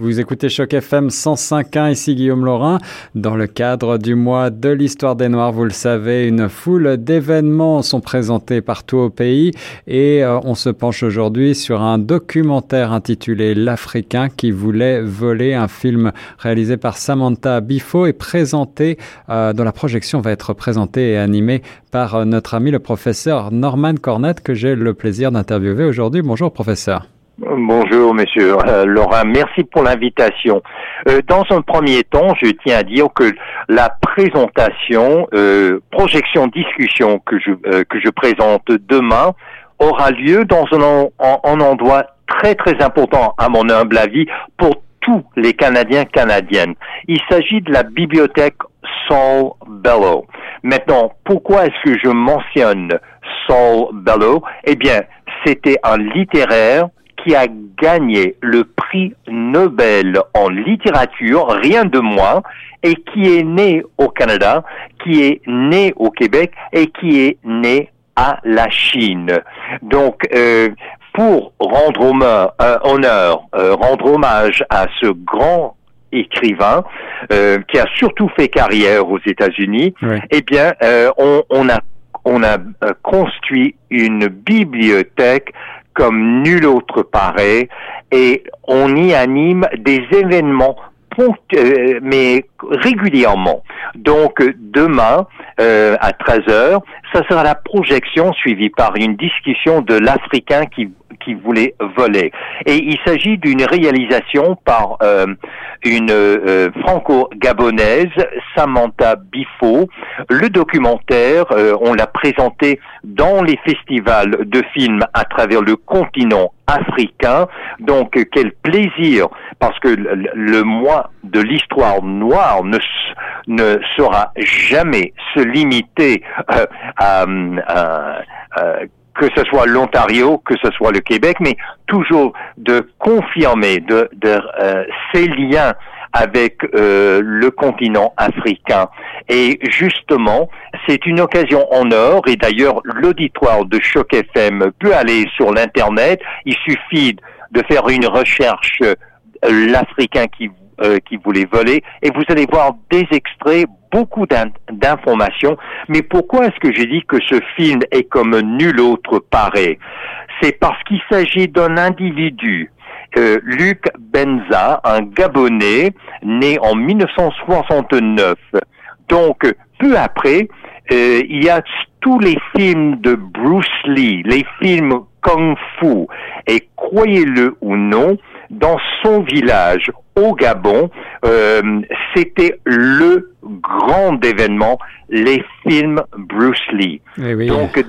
Vous écoutez Choc FM 105.1, ici Guillaume Laurin. Dans le cadre du mois de l'histoire des Noirs, vous le savez, une foule d'événements sont présentés partout au pays et euh, on se penche aujourd'hui sur un documentaire intitulé L'Africain qui voulait voler, un film réalisé par Samantha Bifo et présenté, euh, dont la projection va être présentée et animée par euh, notre ami le professeur Norman Cornette que j'ai le plaisir d'interviewer aujourd'hui. Bonjour professeur. Bonjour, monsieur euh, Laurent. Merci pour l'invitation. Euh, dans un premier temps, je tiens à dire que la présentation, euh, projection, discussion que je que je présente demain aura lieu dans un, un, endroit très très important à mon humble avis pour tous les Canadiens canadiennes. Il s'agit de la bibliothèque Saul Bellow. Maintenant, pourquoi est-ce que je mentionne Saul Bellow? Eh bien, c'était un littéraire qui a gagné le prix Nobel en littérature, rien de moins, et qui est né au Canada, qui est né au Québec et qui est né à la Chine. Donc, euh, pour rendre honneur, euh, honneur euh, rendre hommage à ce grand écrivain euh, qui a surtout fait carrière aux États-Unis, eh bien, on, on a on a construit une bibliothèque comme nul autre paraît, et on y anime des événements euh, mais régulièrement. Donc demain euh, à 13h, ça sera la projection suivie par une discussion de l'Africain qui qui voulait voler. Et il s'agit d'une réalisation par euh, une euh, franco-gabonaise, Samantha Bifo. Le documentaire, euh, on l'a présenté dans les festivals de films à travers le continent africain. Donc quel plaisir, parce que le, mois de l'histoire noire ne, ne saura jamais se limiter à, à, à que ce soit l'Ontario, que ce soit le Québec, mais toujours de confirmer de, euh, ces liens avec euh, le continent africain. Et justement, c'est une occasion en or, et d'ailleurs l'auditoire de Choc FM peut aller sur l'Internet, il suffit de faire une recherche euh, l'Africain qui euh, qui voulait voler, et vous allez voir des extraits, beaucoup d'informations. Mais pourquoi est-ce que j'ai dit que ce film est comme nul autre paraît C'est parce qu'il s'agit d'un individu, euh, Luc Benza, un Gabonais, né en 1969. Donc, peu après, euh, il y a tous les films de Bruce Lee, les films Kung Fu, et croyez-le ou non, dans son village au Gabon, euh, c'était le grand événement, les films Bruce Lee. Eh Donc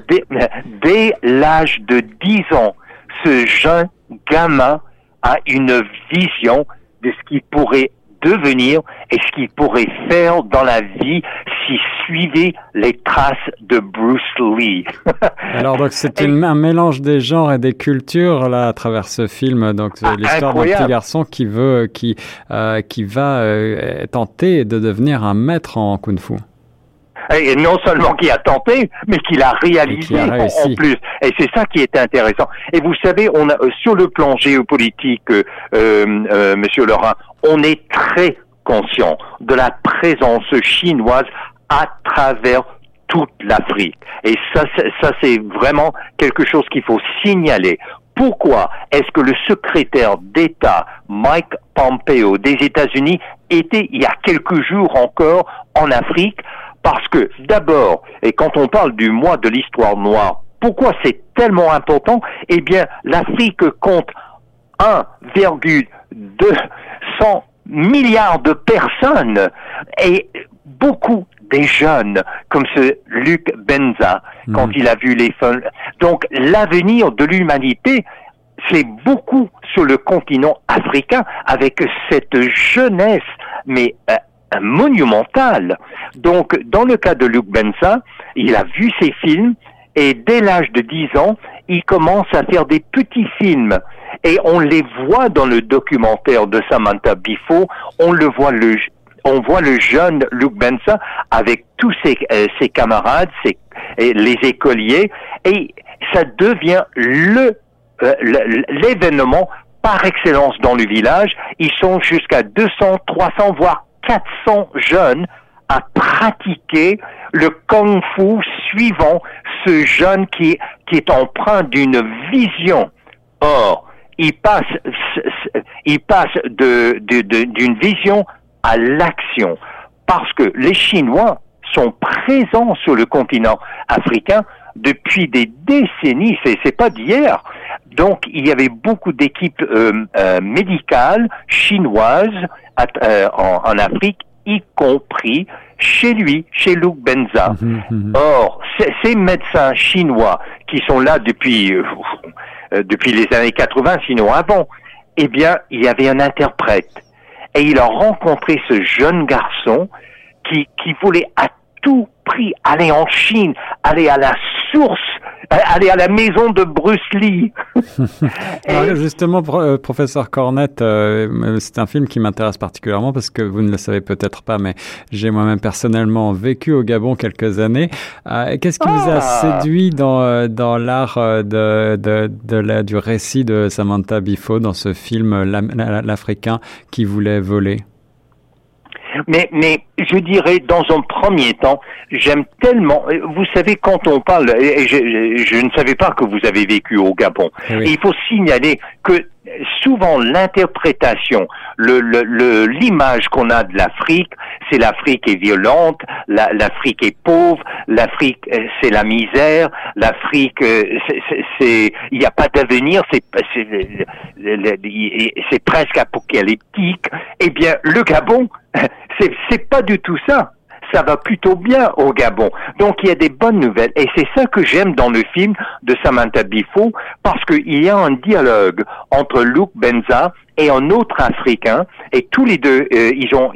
dès, l'âge de 10 ans, ce jeune gamin a une vision de ce qui pourrait devenir et ce qu'il pourrait faire dans la vie s'il suivait les traces de Bruce Lee. Alors donc c'est un mélange des genres et des cultures là à travers ce film. Donc ah, l'histoire d'un petit garçon qui veut qui euh, qui va euh, tenter de devenir un maître en kung-fu. Et non seulement qui a tenté, mais qu'il a réalisé en plus. Et c'est ça qui est intéressant. Et vous savez, on a euh, sur le plan géopolitique, euh, euh, Monsieur Laurent, on est très conscient de la présence chinoise à travers toute l'Afrique. Et ça, ça c'est vraiment quelque chose qu'il faut signaler. Pourquoi est-ce que le secrétaire d'État Mike Pompeo des États-Unis était il y a quelques jours encore en Afrique Parce que d'abord, et quand on parle du mois de l'histoire noire, pourquoi c'est tellement important? Eh bien, l'Afrique compte 1,2 milliards de personnes et beaucoup des jeunes, comme ce Luc Benza, quand mhm. il a vu les feux. Donc l'avenir de l'humanité, c'est beaucoup sur le continent africain, avec cette jeunesse, mais euh, monumentale. Donc dans le cas de Luc Benza, il a vu ces films, et dès l'âge de 10 ans, il commence à faire des petits films. Et on les voit dans le documentaire de Samantha Bifo, on le voit le, on voit le jeune Luke Benson avec tous ses, euh, ses camarades, ses, les écoliers, et ça devient le euh, l'événement par excellence dans le village. Ils sont jusqu'à 200, 300, voire 400 jeunes à pratiquer le kung fu suivant ce jeune qui, est empreint d'une vision. Or, il passe, d'une vision à l'action parce que les Chinois sont présents sur le continent africain depuis des décennies, c'est, c'est pas d'hier. Donc il y avait beaucoup d'équipes euh, euh, médicales chinoises euh, en, en, Afrique, y compris chez lui, chez Luc Benza. Mhm, mhm. Or, ces médecins chinois qui sont là depuis depuis les années 80, sinon avant, eh bien, il y avait un interprète. Et il a rencontré ce jeune garçon qui, qui voulait à tout prix aller en Chine, aller à la source euh, aller à la maison de Bruce Lee. justement, euh, professeur Cornette, euh, c'est un film qui m'intéresse particulièrement parce que vous ne le savez peut-être pas, mais j'ai moi-même personnellement vécu au Gabon quelques années. Qu'est-ce qui vous a ah! séduit dans, dans l'art de, de, de la, du récit de Samantha Bifo dans ce film L'Africain qui voulait voler? Mais, mais je dirais, dans un premier temps, j'aime tellement. Vous savez, quand on parle, et je, je, ne savais pas que vous avez vécu au Gabon. Eh il faut signaler que souvent l'interprétation, l'image qu'on a de l'Afrique, c'est l'Afrique est violente, l'Afrique est pauvre, l'Afrique euh, c'est la misère, l'Afrique euh, c'est il n'y a pas d'avenir, c'est presque apocalyptique. Eh bien, le Gabon, c'est pas du tout ça ça va plutôt bien au Gabon. Donc il y a des bonnes nouvelles. Et c'est ça que j'aime dans le film de Samantha Bifo, parce qu'il y a un dialogue entre Luke Benza et un autre Africain, et tous les deux, euh, ils, ont,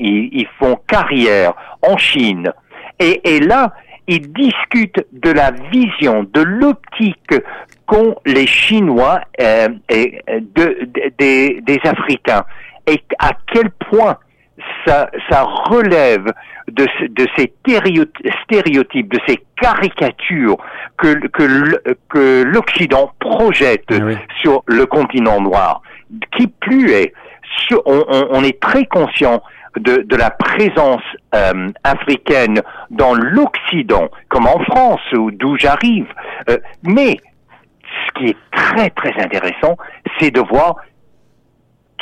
font carrière en Chine. Et, là, ils discutent de la vision, de l'optique qu'ont les Chinois euh, et des, des Africains, et à quel point ça, ça relève de, de ces stéréotypes, de ces caricatures que, l'Occident projette ah sur le continent noir. Qui plus est, on, on, est très conscient de, de la présence euh, africaine dans l'Occident, comme en France, d'où j'arrive. Euh, mais ce qui est très très intéressant, c'est de voir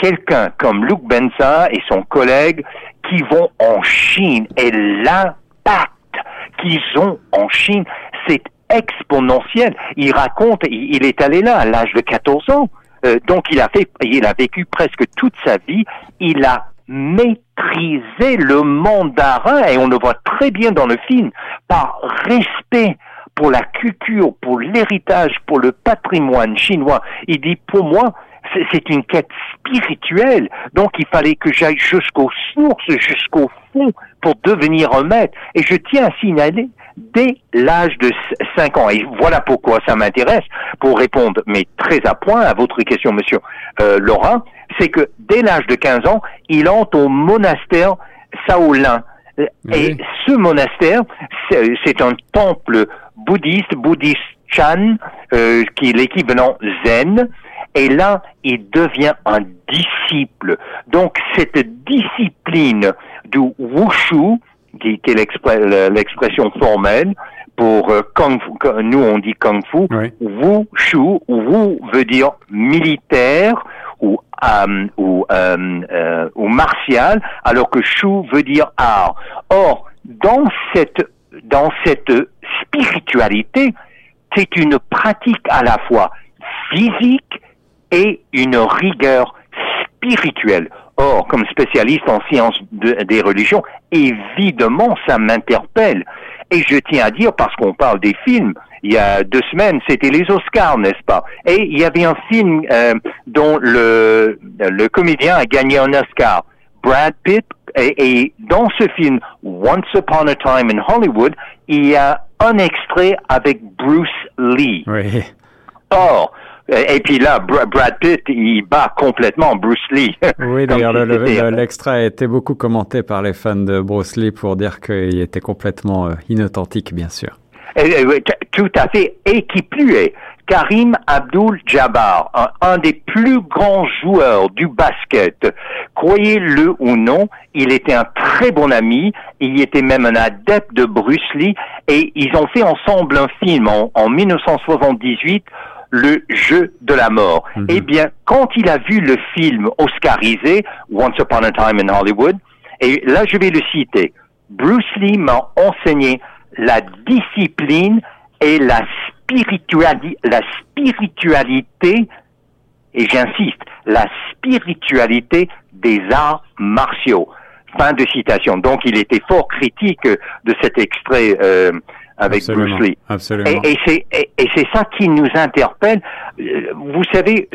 quelqu'un comme Luc Benza et son collègue qui vont en Chine et l'impact qu'ils ont en Chine, c'est exponentiel. Il raconte, il, est allé là à l'âge de 14 ans, euh, donc il a fait, il a vécu presque toute sa vie, il a maîtrisé le mandarin et on le voit très bien dans le film par respect pour la culture, pour l'héritage, pour le patrimoine chinois. Il dit pour moi, c'est une quête spirituelle. Donc il fallait que j'aille jusqu'aux sources, jusqu'au fond pour devenir un maître. Et je tiens à signaler dès l'âge de 5 ans. Et voilà pourquoi ça m'intéresse, pour répondre, mais très à point à votre question, monsieur euh, Laurent, c'est que dès l'âge de 15 ans, il entre au monastère Shaolin. Et ce monastère, c'est un temple bouddhiste, bouddhiste Chan, euh, qui est l'équivalent zen, et là, il devient un disciple. Donc, cette discipline du wushu, qui, est l'expression formelle, pour euh, kung fu, nous on dit kung fu, wushu, wu veut dire militaire ou euh, ou, euh, euh, ou martial, alors que shu veut dire art. Or, dans cette dans cette spiritualité, c'est une pratique à la fois physique et une rigueur spirituelle. Or, comme spécialiste en sciences des religions, évidemment, ça m'interpelle. Et je tiens à dire, parce qu'on parle des films, il y a deux semaines, c'était les Oscars, n'est-ce pas? Et il y avait un film euh, dont le, le comédien a gagné un Oscar, Brad Pitt, et, et, dans ce film, Once Upon a Time in Hollywood, il y a un extrait avec Bruce Lee. Oui. Or, et puis là, Brad Pitt, il bat complètement Bruce Lee. Oui, d'ailleurs, l'extrait a été beaucoup commenté par les fans de Bruce Lee pour dire qu'il était complètement euh, inauthentique, bien sûr. tout à fait. Et qui plus est, Karim Abdul-Jabbar, un, des plus grands joueurs du basket. Croyez-le ou non, il était un très bon ami, il était même un adepte de Bruce Lee, et ils ont fait ensemble un film en, 1978 le jeu de la mort. Mhm. Eh bien, quand il a vu le film oscarisé, Once Upon a Time in Hollywood, et là je vais le citer, Bruce Lee m'a enseigné la discipline et la spiritualité, la spiritualité, et j'insiste, la spiritualité des arts martiaux. Fin de citation. Donc il était fort critique de cet extrait euh, avec Bruce Lee. Absolument. Et, et c'est ça qui nous interpelle. Euh, vous savez,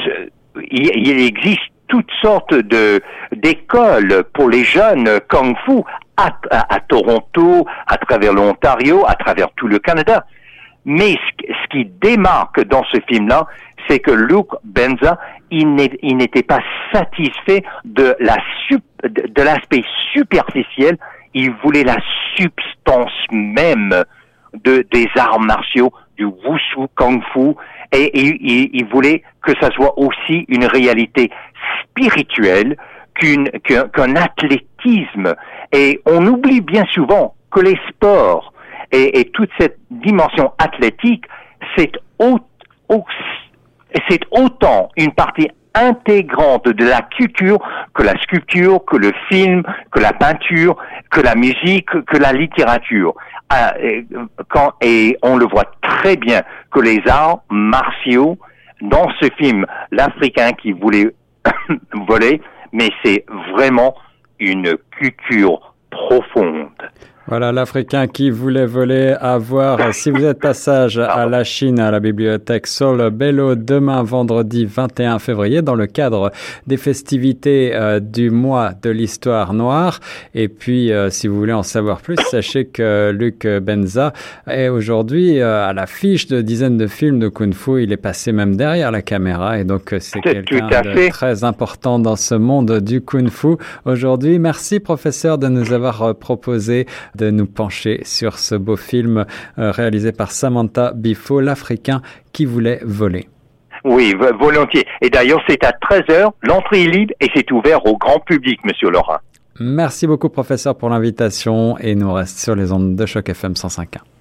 il, il existe toutes sortes de d'écoles pour les jeunes kung fu à, à, Toronto, à travers l'Ontario, à travers tout le Canada. Mais ce, qui démarque dans ce film-là, c'est que Luke Benza, il n'était pas satisfait de la de, l'aspect superficiel, il voulait la substance même de des arts martiaux, du wushu, kung fu, et, il, voulait que ça soit aussi une réalité spirituelle qu'un athlétisme. Et on oublie bien souvent que les sports et, toute cette dimension athlétique, c'est autant une partie intégrante de la culture que la sculpture, que le film, que la peinture, que la musique, que la littérature. Ah, et on le voit très bien que les arts martiaux, dans ce film, l'Africain qui voulait voler, mais c'est vraiment une culture profonde. Voilà, l'Africain qui voulait voler à voir. Si vous êtes passage à la Chine, à la bibliothèque Sol Bello, demain vendredi 21 février, dans le cadre des festivités euh, du mois de l'histoire noire. Et puis, euh, si vous voulez en savoir plus, sachez que Luc Benza est aujourd'hui euh, à l'affiche de dizaines de films de Kung Fu. Il est passé même derrière la caméra et donc c'est quelqu'un de très important dans ce monde du Kung Fu. Aujourd'hui, merci professeur de nous avoir proposé de nous pencher sur ce beau film euh, réalisé par Samantha Bifo, l'Africain qui voulait voler. Oui, volontiers. Et d'ailleurs, c'est à 13h, l'entrée est libre et c'est ouvert au grand public, Monsieur Laurent. Merci beaucoup, professeur, pour l'invitation et nous reste sur les ondes de choc FM 105.1.